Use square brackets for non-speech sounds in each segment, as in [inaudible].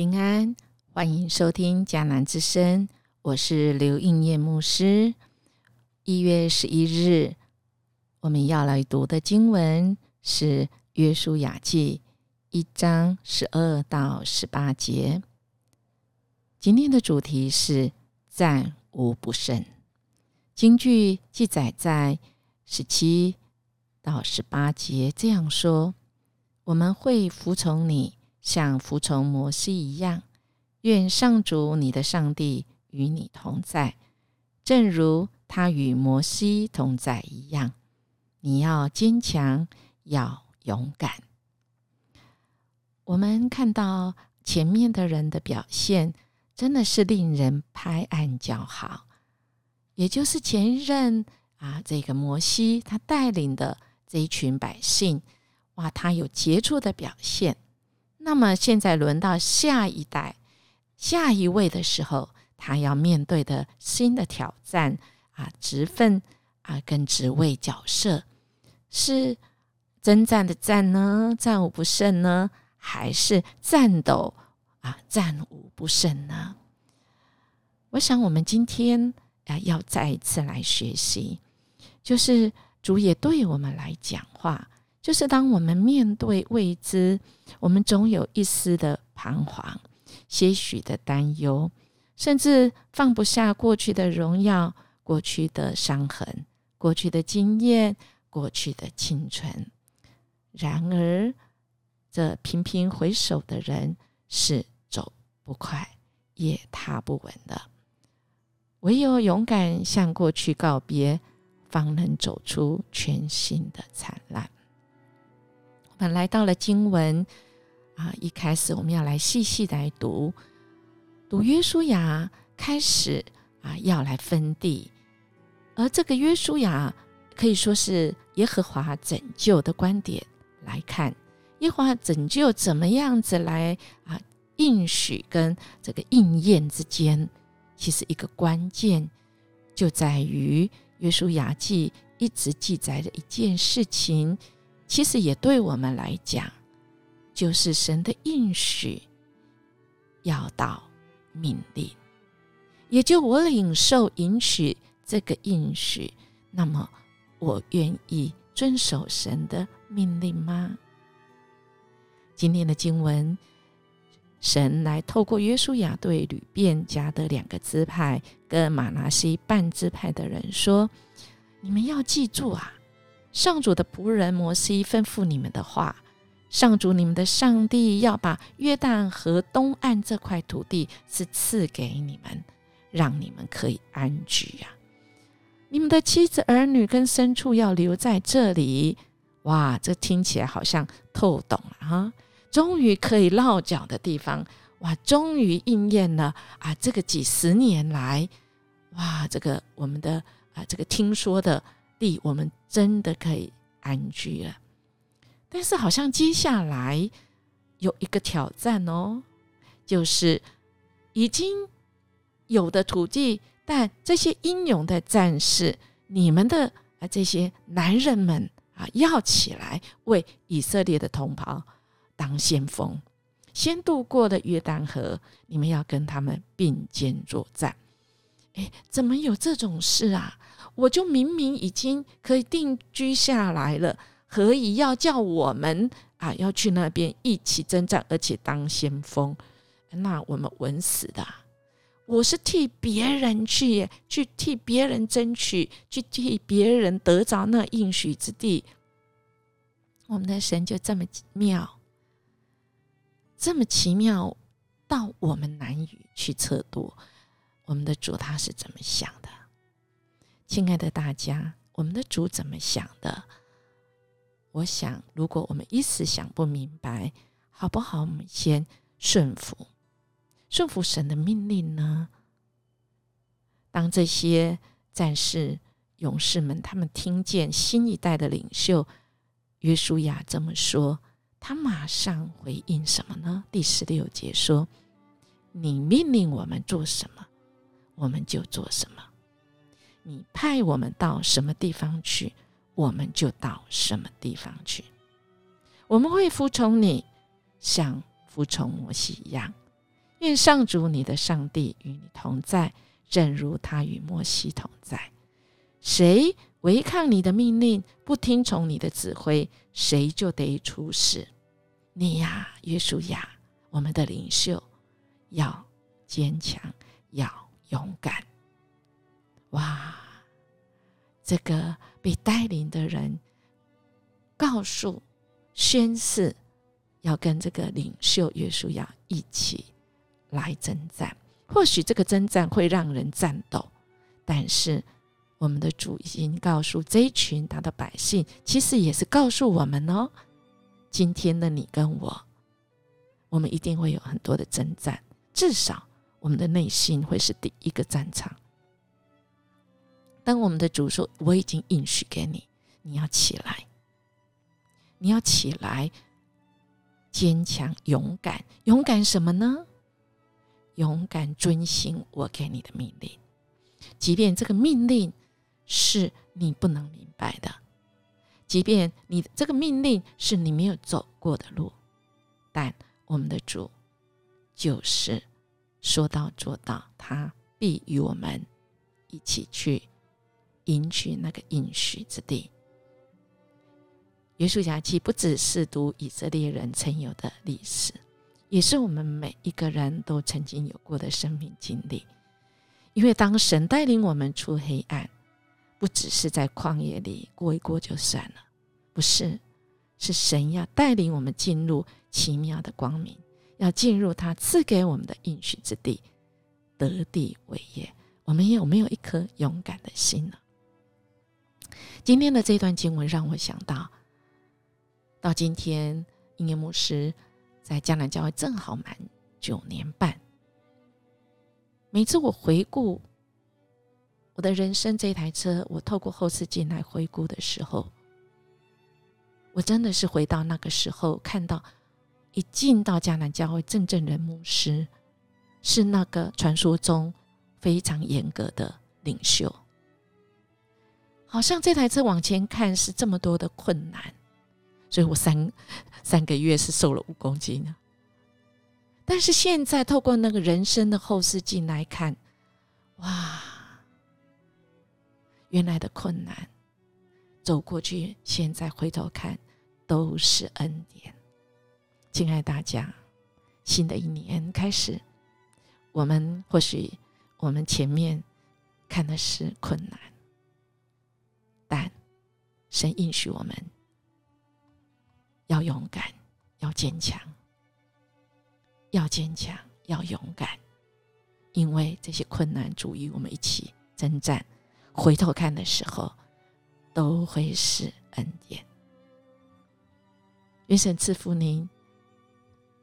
平安，欢迎收听迦南之声，我是刘应业牧师。一月十一日，我们要来读的经文是《约书亚记》一章十二到十八节。今天的主题是战无不胜。经句记载在十七到十八节，这样说：我们会服从你。像服从摩西一样，愿上主你的上帝与你同在，正如他与摩西同在一样。你要坚强，要勇敢。我们看到前面的人的表现，真的是令人拍案叫好。也就是前任啊，这个摩西他带领的这一群百姓，哇，他有杰出的表现。那么现在轮到下一代、下一位的时候，他要面对的新的挑战啊，职分啊，跟职位角色是征战的战呢，战无不胜呢，还是战斗啊，战无不胜呢？我想我们今天啊，要再一次来学习，就是主也对我们来讲话。就是当我们面对未知，我们总有一丝的彷徨、些许的担忧，甚至放不下过去的荣耀、过去的伤痕、过去的经验、过去的青春。然而，这频频回首的人是走不快，也踏不稳的。唯有勇敢向过去告别，方能走出全新的灿烂。们来到了经文啊，一开始我们要来细细来读，读约书亚开始啊，要来分地，而这个约书亚可以说是耶和华拯救的观点来看，耶和华拯救怎么样子来啊应许跟这个应验之间，其实一个关键就在于约书亚记一直记载的一件事情。其实也对我们来讲，就是神的应许要到命令，也就我领受允许这个应许，那么我愿意遵守神的命令吗？今天的经文，神来透过约书亚对吕便家的两个支派跟马拿西半支派的人说：“你们要记住啊！”上主的仆人摩西吩咐你们的话，上主你们的上帝要把约旦河东岸这块土地是赐给你们，让你们可以安居呀。你们的妻子、儿女跟牲畜要留在这里。哇，这听起来好像透懂了哈！终于可以落脚的地方，哇，终于应验了啊！这个几十年来，哇，这个我们的啊，这个听说的。地，我们真的可以安居了。但是，好像接下来有一个挑战哦，就是已经有的土地，但这些英勇的战士，你们的啊这些男人们啊，要起来为以色列的同胞当先锋，先渡过了约旦河，你们要跟他们并肩作战。哎，怎么有这种事啊？我就明明已经可以定居下来了，何以要叫我们啊要去那边一起征战，而且当先锋？那我们稳死的！我是替别人去，去替别人争取，去替别人得着那应许之地。我们的神就这么妙，这么奇妙，到我们难以去测度。我们的主他是怎么想的？亲爱的大家，我们的主怎么想的？我想，如果我们一时想不明白，好不好？我们先顺服，顺服神的命令呢？当这些战士、勇士们，他们听见新一代的领袖约书亚这么说，他马上回应什么呢？第十六节说：“你命令我们做什么，我们就做什么。”你派我们到什么地方去，我们就到什么地方去。我们会服从你，像服从摩西一样，愿上主你的上帝与你同在，正如他与摩西同在。谁违抗你的命令，不听从你的指挥，谁就得出事。你呀，约书亚，我们的领袖，要坚强，要勇敢。哇，这个被带领的人告诉、宣誓，要跟这个领袖约书亚一起。来征战，或许这个征战会让人战斗，但是我们的主已经告诉这一群他的百姓，其实也是告诉我们哦，今天的你跟我，我们一定会有很多的征战，至少我们的内心会是第一个战场。当我们的主说：“我已经应许给你，你要起来，你要起来，坚强勇敢，勇敢什么呢？”勇敢遵行我给你的命令，即便这个命令是你不能明白的，即便你这个命令是你没有走过的路，但我们的主就是说到做到，他必与我们一起去迎娶那个应许之地。约书亚记不只是读以色列人曾有的历史。也是我们每一个人都曾经有过的生命经历，因为当神带领我们出黑暗，不只是在旷野里过一过就算了，不是，是神要带领我们进入奇妙的光明，要进入他赐给我们的应许之地，得地为业。我们有没有一颗勇敢的心呢？今天的这段经文让我想到，到今天，英年牧师。在江南教会正好满九年半。每次我回顾我的人生这台车，我透过后视镜来回顾的时候，我真的是回到那个时候，看到一进到迦南教会，正正人牧师是那个传说中非常严格的领袖，好像这台车往前看是这么多的困难。所以我三 [laughs] 三个月是瘦了五公斤呢！但是现在透过那个人生的后视镜来看，哇，原来的困难走过去，现在回头看都是恩典。敬爱大家，新的一年开始，我们或许我们前面看的是困难，但神应许我们。要勇敢，要坚强，要坚强，要勇敢，因为这些困难足以我们一起征战。回头看的时候，都会是恩典。愿神赐福您。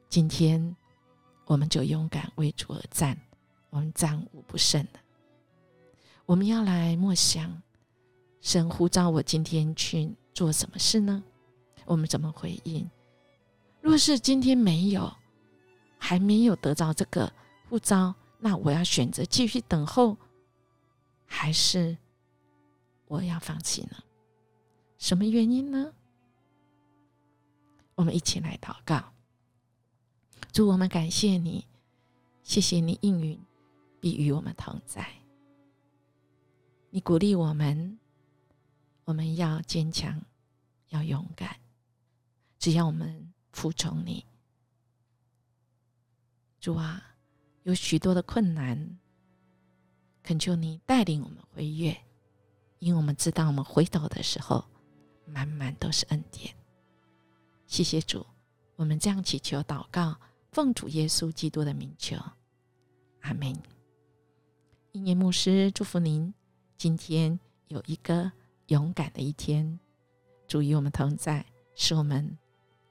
今天我们就勇敢为主而战，我们战无不胜的。我们要来默想，神呼召我今天去做什么事呢？我们怎么回应？若是今天没有，还没有得到这个护照，那我要选择继续等候，还是我要放弃呢？什么原因呢？我们一起来祷告。主，我们感谢你，谢谢你应允必与我们同在。你鼓励我们，我们要坚强，要勇敢。只要我们服从你，主啊，有许多的困难，恳求你带领我们回越，因为我们知道我们回头的时候，满满都是恩典。谢谢主，我们这样祈求祷告，奉主耶稣基督的名求，阿门。一年牧师祝福您，今天有一个勇敢的一天，主与我们同在，使我们。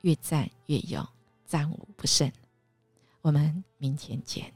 越战越勇，战无不胜。我们明天见。